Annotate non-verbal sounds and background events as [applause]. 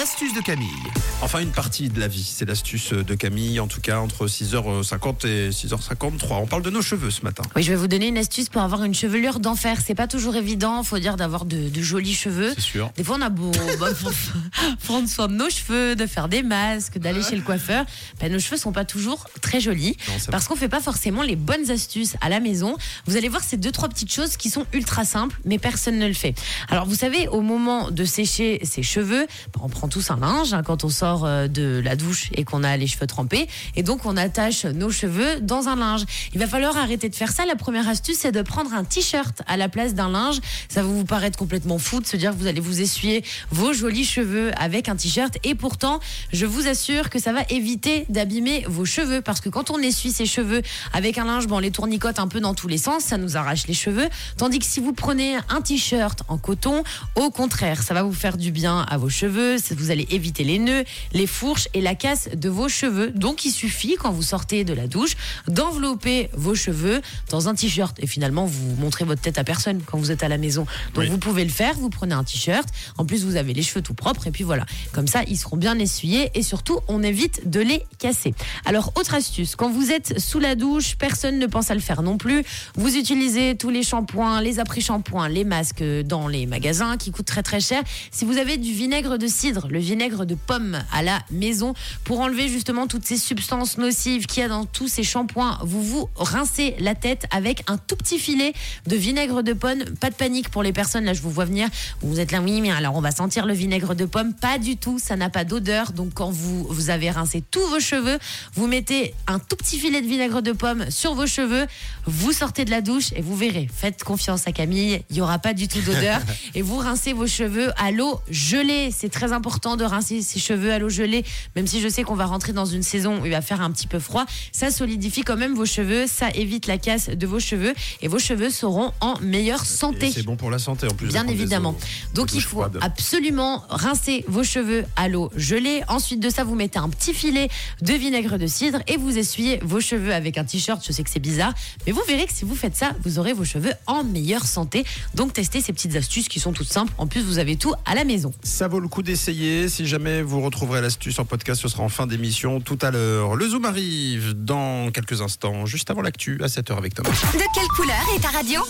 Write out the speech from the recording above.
l'astuce de Camille. Enfin, une partie de la vie, c'est l'astuce de Camille, en tout cas entre 6h50 et 6h53. On parle de nos cheveux ce matin. Oui, je vais vous donner une astuce pour avoir une chevelure d'enfer. C'est pas toujours évident, faut dire, d'avoir de, de jolis cheveux. C'est sûr. Des fois, on a beau [laughs] bah, [laughs] prendre soin de nos cheveux, de faire des masques, d'aller chez le coiffeur. Ben, nos cheveux sont pas toujours très jolis Non, c'est parce qu'on fait pas forcément les bonnes astuces à la maison. Vous allez voir ces deux trois petites choses qui sont ultra simples, mais personne ne le fait. Alors, vous savez, au moment de sécher ses cheveux, ben, on prend tous un linge hein, quand on sort euh, de la douche et qu'on a les cheveux trempés, et donc on attache nos cheveux dans un linge. Il va falloir arrêter de faire ça. La première astuce, c'est de prendre un t-shirt à la place d'un linge. Ça va vous paraître complètement fou de se dire que vous allez vous essuyer vos jolis cheveux avec un t-shirt. Et pourtant, je vous assure que ça va éviter d'abîmer vos cheveux parce que quand on essuie ses cheveux avec un linge, bon, on les tournicote un peu dans tous les sens, ça nous arrache les cheveux. Tandis que si vous prenez un t-shirt en coton, au contraire, ça va vous faire du bien à vos cheveux. Vous allez éviter les nœuds, les fourches et la casse de vos cheveux. Donc, il suffit quand vous sortez de la douche d'envelopper vos cheveux dans un t-shirt. Et finalement, vous montrez votre tête à personne quand vous êtes à la maison. Donc, Oui. vous pouvez le faire. Vous prenez un t-shirt. En plus, vous avez les cheveux tout propres. Et puis voilà. Comme ça, ils seront bien essuyés. Et surtout, on évite de les casser. Alors, autre astuce. Quand vous êtes sous la douche, personne ne pense à le faire non plus. Vous utilisez tous les shampoings, les après-shampoings, les masques dans les magasins qui coûtent très très cher. Si vous avez du vinaigre de cidre, le vinaigre de pomme à la maison, pour enlever justement toutes ces substances nocives qu'il y a dans tous ces shampoings, vous vous rincez la tête avec un tout petit filet de vinaigre de pomme. Pas de panique pour les personnes, là je vous vois venir. Vous êtes là, oui, mais alors on va sentir le vinaigre de pomme. Pas du tout, ça n'a pas d'odeur. Donc quand vous, vous avez rincé tous vos cheveux, vous mettez un tout petit filet de vinaigre de pomme sur vos cheveux, vous sortez de la douche et vous verrez. Faites confiance à Camille, il n'y aura pas du tout d'odeur. [laughs] et vous rincez vos cheveux à l'eau gelée. C'est très important de rincer ses cheveux à l'eau gelée, même si je sais qu'on va rentrer dans une saison où il va faire un petit peu froid. Ça solidifie quand même vos cheveux, ça évite la casse de vos cheveux et vos cheveux seront en meilleure santé. C'est bon pour la santé en plus. Bien évidemment. eaux- Donc il faut froides. absolument rincer vos cheveux à l'eau gelée. Ensuite de ça, vous mettez un petit filet de vinaigre de cidre et vous essuyez vos cheveux avec un t-shirt. Je sais que c'est bizarre, mais vous verrez que si vous faites ça, vous aurez vos cheveux en meilleure santé. Donc testez ces petites astuces qui sont toutes simples. En plus, vous avez tout à la maison. Ça vaut le coup d'essayer. Si jamais vous retrouverez l'astuce en podcast, ce sera en fin d'émission tout à l'heure. Le Zoom arrive dans quelques instants, juste avant l'actu, à 7h avec Thomas. De quelle couleur est ta radio?